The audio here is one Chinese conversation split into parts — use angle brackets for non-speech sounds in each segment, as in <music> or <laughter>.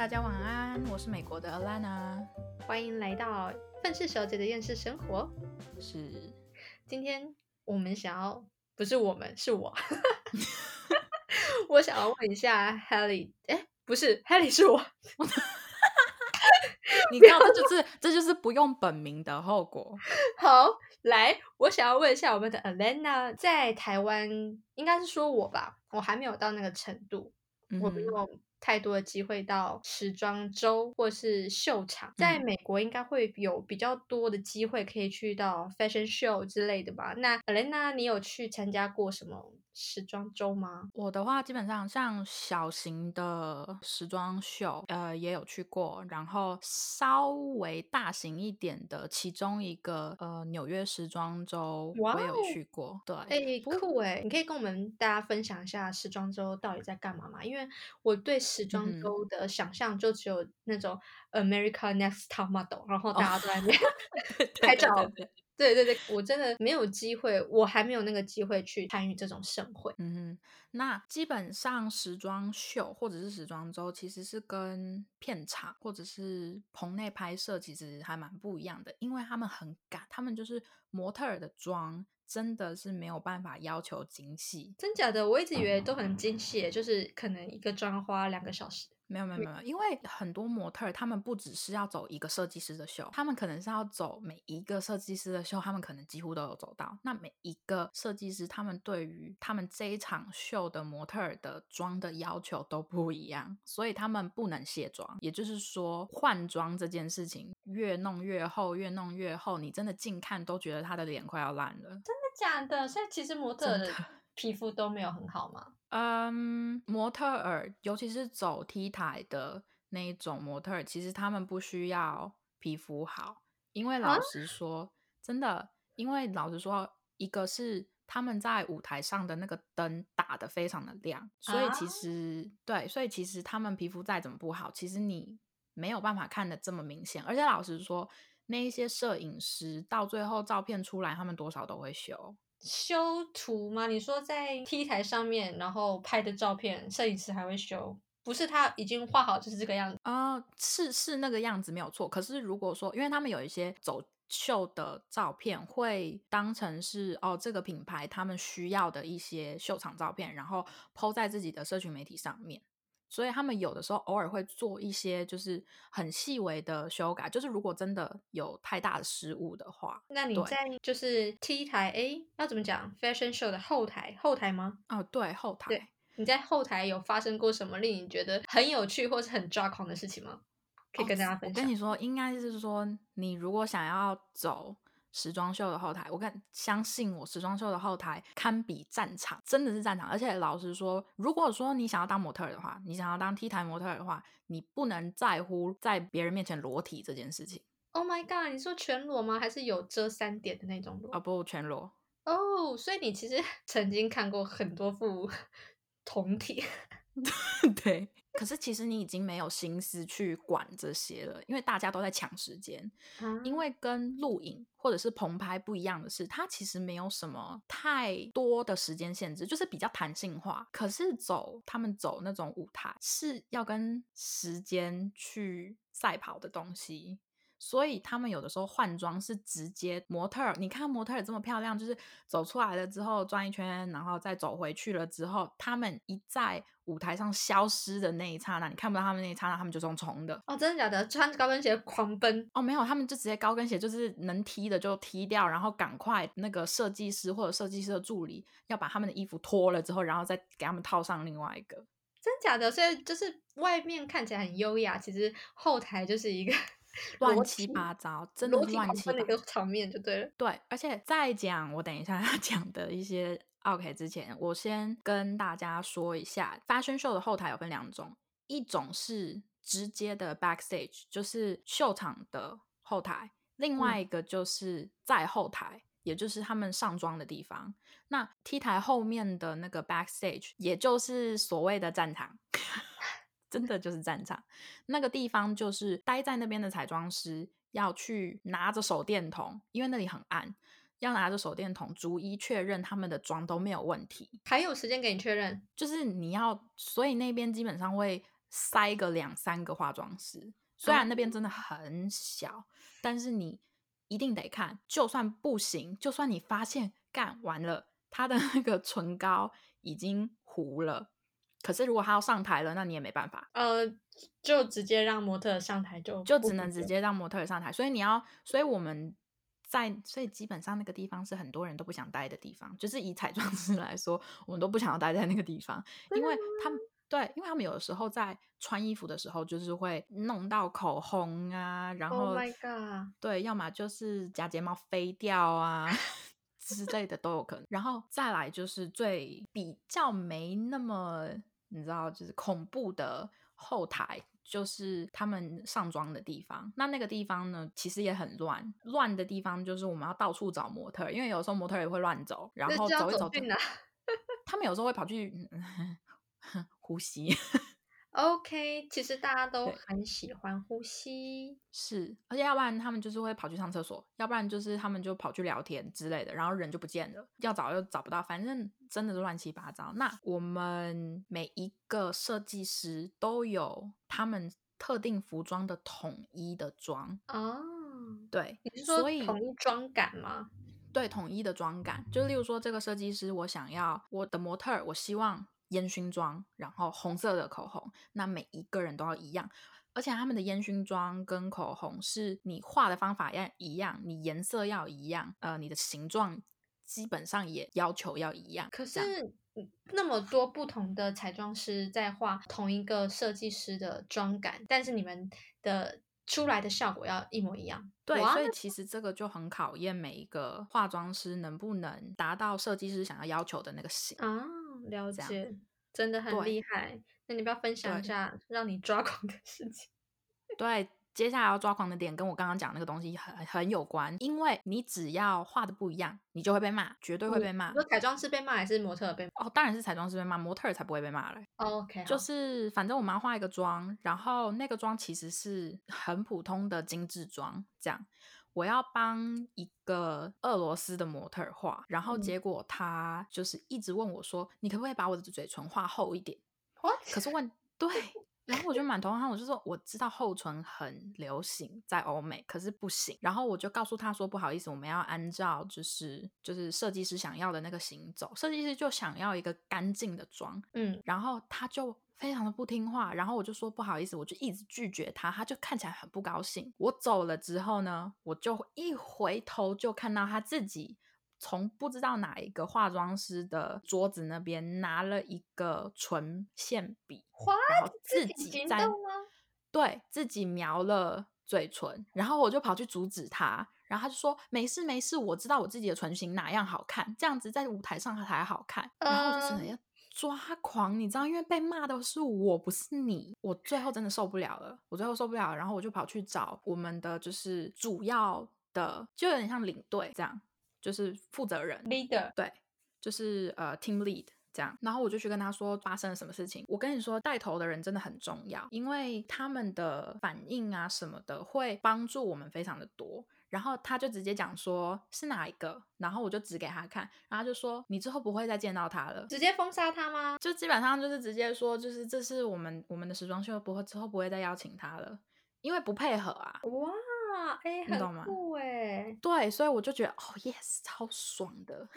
大家晚安，我是美国的 Alana，欢迎来到愤世小姐的厌世生活。是，今天我们想要，不是我们，是我，<laughs> 我想要问一下 Helly，哎，不是 Helly 是我，<laughs> 你知道这就是这就是不用本名的后果。好，来，我想要问一下我们的 Alana，在台湾应该是说我吧，我还没有到那个程度，我没有。太多的机会到时装周或是秀场，在美国应该会有比较多的机会可以去到 fashion show 之类的吧？那 Elena，你有去参加过什么？时装周吗？我的话，基本上像小型的时装秀，呃，也有去过。然后稍微大型一点的，其中一个呃纽约时装周，我有去过。对，哎，酷哎！你可以跟我们大家分享一下时装周到底在干嘛吗？因为我对时装周的想象就只有那种 America Next Top Model，然后大家都在那边 <laughs> 拍照。对对对，我真的没有机会，我还没有那个机会去参与这种盛会。嗯哼，那基本上时装秀或者是时装周，其实是跟片场或者是棚内拍摄其实还蛮不一样的，因为他们很赶，他们就是模特儿的妆真的是没有办法要求精细。真假的，我一直以为都很精细，就是可能一个妆花两个小时。没有没有没有，因为很多模特他们不只是要走一个设计师的秀，他们可能是要走每一个设计师的秀，他们可能几乎都有走到。那每一个设计师，他们对于他们这一场秀的模特的妆的要求都不一样，所以他们不能卸妆。也就是说，换装这件事情越弄越厚，越弄越厚，你真的近看都觉得他的脸快要烂了。真的假的？所以其实模特的皮肤都没有很好吗？嗯，模特儿，尤其是走 T 台的那一种模特儿，其实他们不需要皮肤好，因为老实说，真的，因为老实说，一个是他们在舞台上的那个灯打的非常的亮，所以其实对，所以其实他们皮肤再怎么不好，其实你没有办法看的这么明显。而且老实说，那一些摄影师到最后照片出来，他们多少都会修。修图吗？你说在 T 台上面，然后拍的照片，摄影师还会修？不是他已经画好就是这个样子啊？是是那个样子没有错。可是如果说，因为他们有一些走秀的照片，会当成是哦这个品牌他们需要的一些秀场照片，然后抛在自己的社群媒体上面。所以他们有的时候偶尔会做一些就是很细微的修改，就是如果真的有太大的失误的话，那你在就是 T 台 A 要怎么讲 Fashion Show 的后台后台吗？哦，对，后台。对，你在后台有发生过什么令你觉得很有趣或是很抓狂的事情吗？可以跟大家分享。我跟你说，应该是说你如果想要走。时装秀的后台，我敢相信我，时装秀的后台堪比战场，真的是战场。而且老实说，如果说你想要当模特的话，你想要当 T 台模特的话，你不能在乎在别人面前裸体这件事情。Oh my god！你说全裸吗？还是有遮三点的那种裸？啊不，全裸。哦，所以你其实 <laughs> 曾经看过很多副 <laughs> 同体。<laughs> 对。可是其实你已经没有心思去管这些了，因为大家都在抢时间。因为跟录影或者是棚拍不一样的是，它其实没有什么太多的时间限制，就是比较弹性化。可是走他们走那种舞台是要跟时间去赛跑的东西。所以他们有的时候换装是直接模特儿，你看模特儿这么漂亮，就是走出来了之后转一圈，然后再走回去了之后，他们一在舞台上消失的那一刹那，你看不到他们那一刹那，他们就用冲的。哦，真的假的？穿高跟鞋狂奔？哦，没有，他们就直接高跟鞋就是能踢的就踢掉，然后赶快那个设计师或者设计师的助理要把他们的衣服脱了之后，然后再给他们套上另外一个。真假的？所以就是外面看起来很优雅，其实后台就是一个。<laughs> 乱七八糟，真的乱七八糟的一个场面就对了。对，而且再讲我等一下要讲的一些 OK 之前，我先跟大家说一下，Fashion Show 的后台有分两种，一种是直接的 Backstage，就是秀场的后台；另外一个就是在后台，也就是他们上妆的地方。那 T 台后面的那个 Backstage，也就是所谓的战场。<laughs> 真的就是战场，那个地方就是待在那边的彩妆师要去拿着手电筒，因为那里很暗，要拿着手电筒逐一确认他们的妆都没有问题。还有时间给你确认？就是你要，所以那边基本上会塞个两三个化妆师。虽然那边真的很小，但是你一定得看。就算不行，就算你发现干完了，他的那个唇膏已经糊了。可是如果他要上台了，那你也没办法。呃，就直接让模特上台，就就只能直接让模特上台。所以你要，所以我们在，所以基本上那个地方是很多人都不想待的地方。就是以彩妆师 <laughs> 来说，我们都不想要待在那个地方，因为他们对，因为他们有的时候在穿衣服的时候，就是会弄到口红啊，然后对，要么就是假睫毛飞掉啊。<laughs> 之类的都有可能，然后再来就是最比较没那么你知道，就是恐怖的后台，就是他们上妆的地方。那那个地方呢，其实也很乱。乱的地方就是我们要到处找模特，因为有时候模特也会乱走，然后走一走，他们有时候会跑去 <laughs> 呼吸。OK，其实大家都很喜欢呼吸，是，而且要不然他们就是会跑去上厕所，要不然就是他们就跑去聊天之类的，然后人就不见了，要找又找不到，反正真的是乱七八糟。那我们每一个设计师都有他们特定服装的统一的妆哦，对，你是说统一妆感吗？对，统一的妆感，就例如说这个设计师，我想要我的模特，我希望。烟熏妆，然后红色的口红，那每一个人都要一样，而且他们的烟熏妆跟口红是你画的方法要一样，你颜色要一样，呃，你的形状基本上也要求要一样。可是那么多不同的彩妆师在画同一个设计师的妆感，但是你们的出来的效果要一模一样。对，所以其实这个就很考验每一个化妆师能不能达到设计师想要要求的那个型啊。了解，真的很厉害。那你不要分享一下让你抓狂的事情？<laughs> 对，接下来要抓狂的点跟我刚刚讲那个东西很很有关，因为你只要画的不一样，你就会被骂，绝对会被骂。说彩妆师被骂还是模特被骂？哦，当然是彩妆师被骂，模特才不会被骂嘞。OK，就是反正我们要画一个妆，然后那个妆其实是很普通的精致妆，这样。我要帮一个俄罗斯的模特画，然后结果他就是一直问我说：“你可不可以把我的嘴唇画厚一点？”可是问对，然后我就满头汗，我就说：“我知道厚唇很流行在欧美，可是不行。”然后我就告诉他说：“不好意思，我们要按照就是就是设计师想要的那个行走，设计师就想要一个干净的妆。”嗯，然后他就。非常的不听话，然后我就说不好意思，我就一直拒绝他，他就看起来很不高兴。我走了之后呢，我就一回头就看到他自己从不知道哪一个化妆师的桌子那边拿了一个唇线笔，然后自己在对自己描了嘴唇，然后我就跑去阻止他，然后他就说没事没事，我知道我自己的唇型哪样好看，这样子在舞台上才好看，然后我就只能要。抓狂，你知道，因为被骂的是我，不是你。我最后真的受不了了，我最后受不了，然后我就跑去找我们的就是主要的，就有点像领队这样，就是负责人 leader，对，就是呃 team lead 这样。然后我就去跟他说发生了什么事情。我跟你说，带头的人真的很重要，因为他们的反应啊什么的会帮助我们非常的多。然后他就直接讲说是哪一个，然后我就指给他看，然后就说你之后不会再见到他了，直接封杀他吗？就基本上就是直接说，就是这是我们我们的时装秀，不会之后不会再邀请他了，因为不配合啊。哇，哎，很酷哎。对，所以我就觉得哦，yes，超爽的，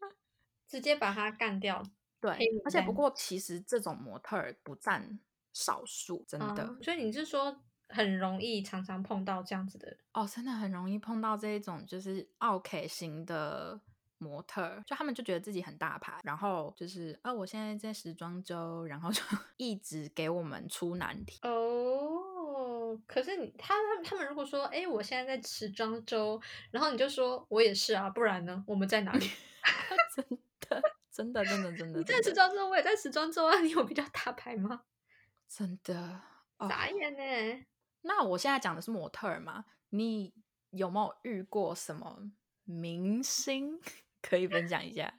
<laughs> 直接把他干掉。对，而且不过其实这种模特不占少数，真的。所以你是说？很容易常常碰到这样子的哦，真的很容易碰到这一种就是奥 K 型的模特，就他们就觉得自己很大牌，然后就是哦，我现在在时装周，然后就 <laughs> 一直给我们出难题哦。可是你他他他们如果说哎，我现在在时装周，然后你就说我也是啊，不然呢，我们在哪里？真的真的真的真的，你在时装周，我也在时装周啊，你有比较大牌吗？真的傻眼呢。那我现在讲的是模特嘛？你有没有遇过什么明星 <laughs> 可以分享一下？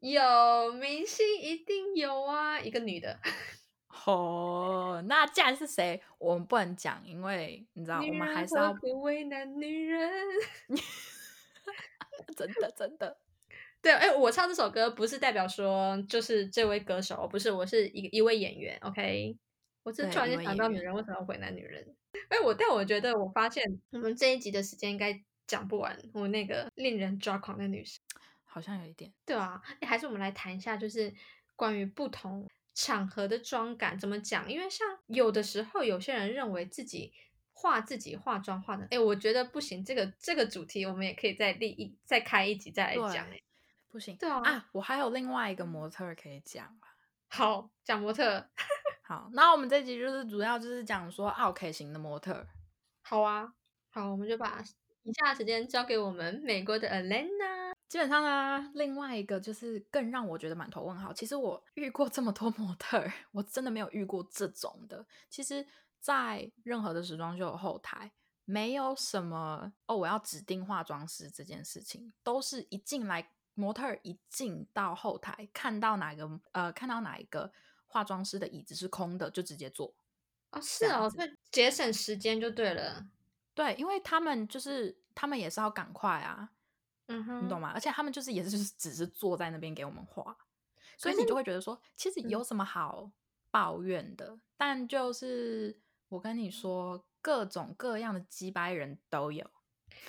有明星一定有啊，一个女的。<laughs> 哦，那既然是谁，我们不能讲，因为你知道，我们还是要不为难女人。<laughs> 真的，真的。对，哎，我唱这首歌不是代表说就是这位歌手，不是，我是一一位演员。OK。我是突然间想到女人为什么要为难女人。哎，我但我觉得我发现我们这一集的时间应该讲不完。我那个令人抓狂的女生，好像有一点。对啊，还是我们来谈一下，就是关于不同场合的妆感怎么讲？因为像有的时候有些人认为自己化自己化妆化的，哎，我觉得不行。这个这个主题我们也可以再另一再开一集再来讲。哎，不行。对啊，啊，我还有另外一个模特可以讲好，讲模特。好，那我们这集就是主要就是讲说 OK 型的模特。好啊，好，我们就把以下时间交给我们美国的 Alena。基本上呢，另外一个就是更让我觉得满头问号。其实我遇过这么多模特，我真的没有遇过这种的。其实，在任何的时装秀后台，没有什么哦，我要指定化妆师这件事情，都是一进来模特一进到后台，看到哪个呃，看到哪一个。化妆师的椅子是空的，就直接坐。哦，是哦，这节省时间就对了。对，因为他们就是他们也是要赶快啊，嗯哼，你懂吗？而且他们就是也是就是只是坐在那边给我们画，所以你就会觉得说，其实有什么好抱怨的？但就是我跟你说，各种各样的鸡掰人都有。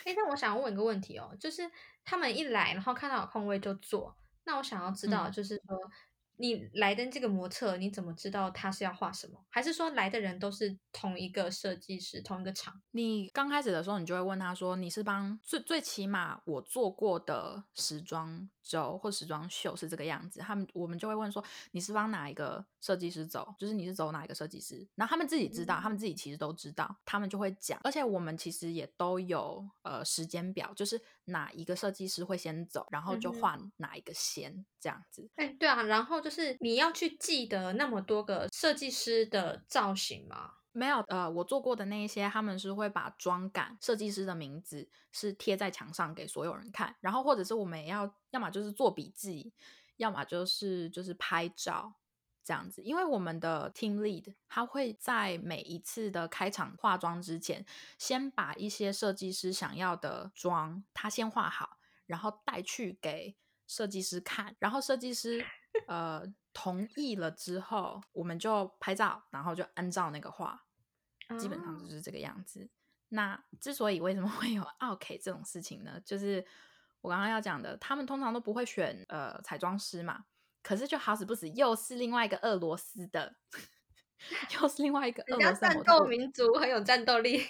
哎，那我想问一个问题哦，就是他们一来，然后看到有空位就坐，那我想要知道，就是说。你来登这个模特，你怎么知道他是要画什么？还是说来的人都是同一个设计师、同一个厂？你刚开始的时候，你就会问他说：“你是帮最最起码我做过的时装周或时装秀是这个样子。”他们我们就会问说：“你是帮哪一个设计师走？就是你是走哪一个设计师？”然后他们自己知道，他们自己其实都知道，他们就会讲。而且我们其实也都有呃时间表，就是哪一个设计师会先走，然后就换哪一个先这样子。哎，对啊，然后就。是你要去记得那么多个设计师的造型吗？没有，呃，我做过的那一些，他们是会把妆感、设计师的名字是贴在墙上给所有人看，然后或者是我们也要，要么就是做笔记，要么就是就是拍照这样子。因为我们的 team lead 他会在每一次的开场化妆之前，先把一些设计师想要的妆他先画好，然后带去给设计师看，然后设计师。呃，同意了之后，我们就拍照，然后就按照那个画，基本上就是这个样子。那之所以为什么 <laughs> 会有 OK 这种事情呢？就是我刚刚要讲的，他们通常都不会选呃彩妆师嘛。可是就好死不死，又是另外一个俄罗斯的，<laughs> 又是另外一个俄罗斯战斗民族，很有战斗力。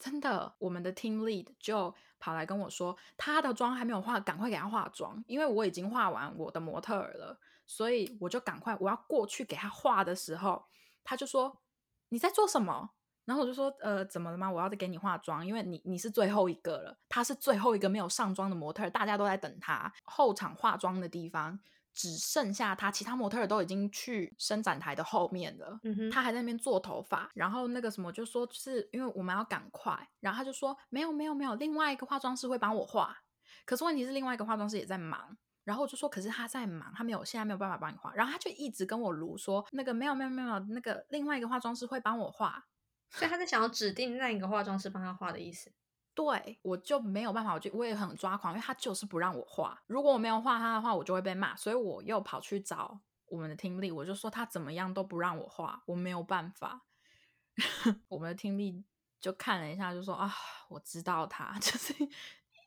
真的，我们的 team lead 就跑来跟我说，他的妆还没有化，赶快给他化妆，因为我已经化完我的模特了，所以我就赶快我要过去给他化的时候，他就说你在做什么？然后我就说呃，怎么了吗？我要再给你化妆，因为你你是最后一个了，他是最后一个没有上妆的模特，大家都在等他后场化妆的地方。只剩下他，其他模特儿都已经去伸展台的后面了。嗯哼，他还在那边做头发，然后那个什么就说，是因为我们要赶快，然后他就说没有没有没有，另外一个化妆师会帮我化。可是问题是另外一个化妆师也在忙，然后我就说，可是他在忙，他没有现在没有办法帮你化。然后他就一直跟我卢说，那个没有没有没有，那个另外一个化妆师会帮我化，所以他在想要指定那一个化妆师帮他画的意思。对，我就没有办法，我就我也很抓狂，因为他就是不让我画。如果我没有画他的话，我就会被骂，所以我又跑去找我们的听力，我就说他怎么样都不让我画，我没有办法。<laughs> 我们的听力就看了一下，就说啊，我知道他，<laughs> 就是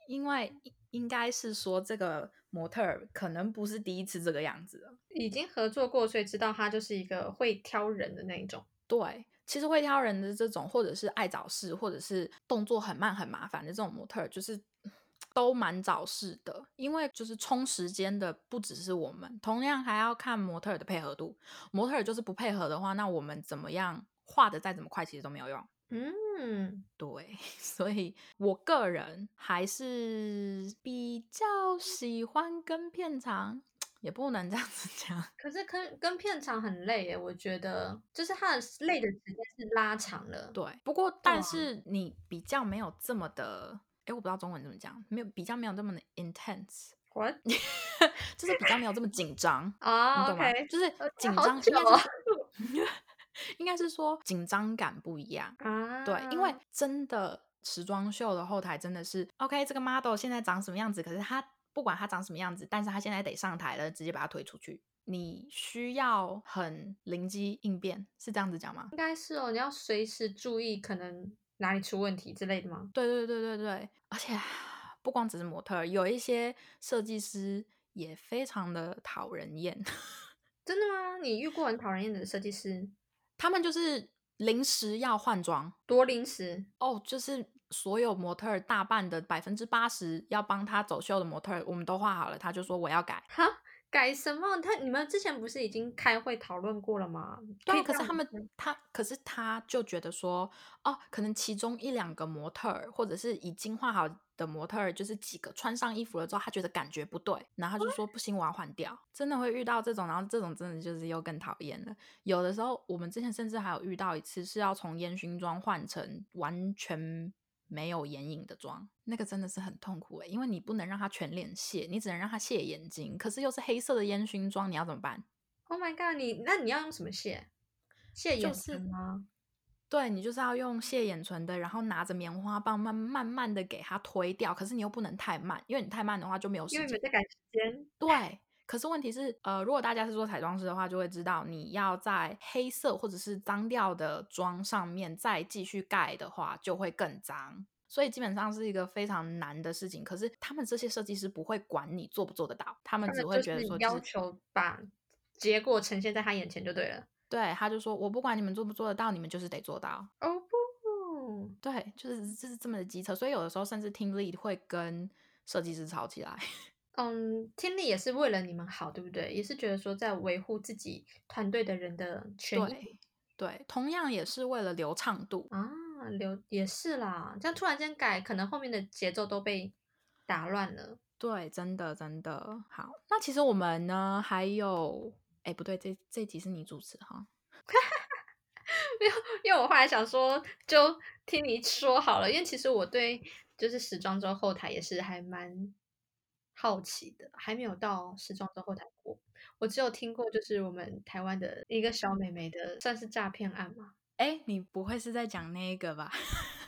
因为应该是说这个模特可能不是第一次这个样子了，已经合作过，所以知道他就是一个会挑人的那一种。对。其实会挑人的这种，或者是爱找事，或者是动作很慢很麻烦的这种模特，就是 <sniffs> 都蛮找事的。因为就是冲时间的不只是我们，同样还要看模特的配合度。模特就是不配合的话，那我们怎么样画的再怎么快，其实都没有用。嗯，对。<laughs> 所以我个人还是比较喜欢跟片场。也不能这样子讲，可是跟跟片场很累耶，我觉得就是它的累的时间是拉长了。对，不过但是你比较没有这么的，哎，我不知道中文怎么讲，没有比较没有这么的 intense，What？<laughs> 就是比较没有这么紧张 <laughs> 啊，你懂吗？就是紧张，应该是 <laughs> 应该是说紧张感不一样啊。对，因为真的时装秀的后台真的是 OK，这个 model 现在长什么样子，可是他。不管他长什么样子，但是他现在得上台了，直接把他推出去。你需要很灵机应变，是这样子讲吗？应该是哦，你要随时注意可能哪里出问题之类的吗？对对对对对，而且不光只是模特，有一些设计师也非常的讨人厌。<laughs> 真的吗？你遇过很讨人厌的设计师？他们就是临时要换装，多临时哦，就是所有模特大半的百分之八十要帮他走秀的模特，我们都画好了，他就说我要改。哈？改什么？他你们之前不是已经开会讨论过了吗？对，可是他们他可是他就觉得说，哦，可能其中一两个模特儿，或者是已经画好的模特儿，就是几个穿上衣服了之后，他觉得感觉不对，然后他就说不行，我要换掉。真的会遇到这种，然后这种真的就是又更讨厌了。有的时候我们之前甚至还有遇到一次，是要从烟熏妆换成完全。没有眼影的妆，那个真的是很痛苦诶，因为你不能让它全脸卸，你只能让它卸眼睛。可是又是黑色的烟熏妆，你要怎么办？Oh my god！你那你要用什么卸？卸眼唇吗？对，你就是要用卸眼唇的，然后拿着棉花棒慢慢慢的给它推掉。可是你又不能太慢，因为你太慢的话就没有时间。因为在赶时间。对。可是问题是，呃，如果大家是做彩妆师的话，就会知道你要在黑色或者是脏掉的妆上面再继续盖的话，就会更脏。所以基本上是一个非常难的事情。可是他们这些设计师不会管你做不做得到，他们只会觉得说要求把结果呈现在他眼前就对了。对，他就说我不管你们做不做得到，你们就是得做到。哦不，对，就是就是这么的机车。所以有的时候甚至听力会跟设计师吵起来。嗯，听力也是为了你们好，对不对？也是觉得说在维护自己团队的人的权益，对，同样也是为了流畅度啊，流也是啦。这样突然间改，可能后面的节奏都被打乱了。对，真的真的好。那其实我们呢，还有，哎，不对，这这集是你主持哈，<laughs> 没有，因为我后来想说，就听你说好了，因为其实我对就是时装周后台也是还蛮。好奇的还没有到时装周后台过，我只有听过就是我们台湾的一个小美眉的算是诈骗案吗？哎，你不会是在讲那个吧？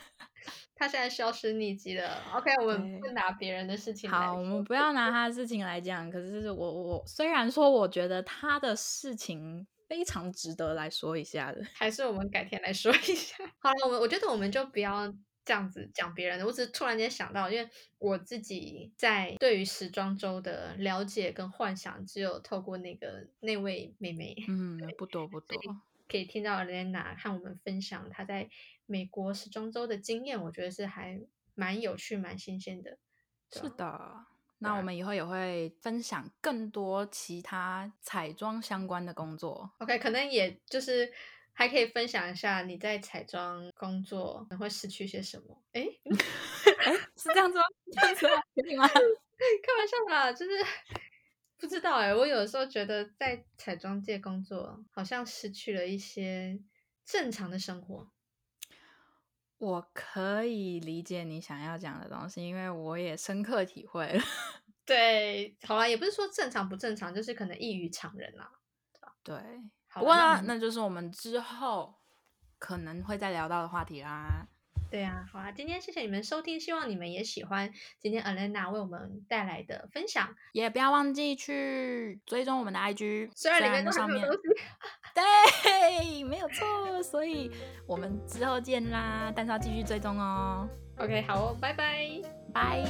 <laughs> 他现在消失匿迹了。OK，我们不拿别人的事情。好，我们不要拿他的事情来讲。可是我我虽然说我觉得他的事情非常值得来说一下的，还是我们改天来说一下。<laughs> 好了，我们我觉得我们就不要。这样子讲别人的，我只是突然间想到，因为我自己在对于时装周的了解跟幻想，只有透过那个那位妹妹，<laughs> 嗯，不多不多，可以听到 Lena 和我们分享她在美国时装周的经验，我觉得是还蛮有趣、蛮新鲜的。是的，那我们以后也会分享更多其他彩妆相关的工作。OK，可能也就是。还可以分享一下你在彩妆工作可能会失去些什么？哎哎，<laughs> 是这样子吗？这样子吗？吗？<laughs> 开玩笑啦，就是 <laughs> 不知道哎。我有时候觉得在彩妆界工作，好像失去了一些正常的生活。我可以理解你想要讲的东西，因为我也深刻体会了。对，好啦，也不是说正常不正常，就是可能异于常人啦。对。不过呢，那就是我们之后可能会再聊到的话题啦。对啊，好啊，今天谢谢你们收听，希望你们也喜欢今天 Alena 为我们带来的分享，也不要忘记去追踪我们的 IG，虽然里面上面对，没有错，所以我们之后见啦，但是要继续追踪哦。OK，好哦，拜拜，拜。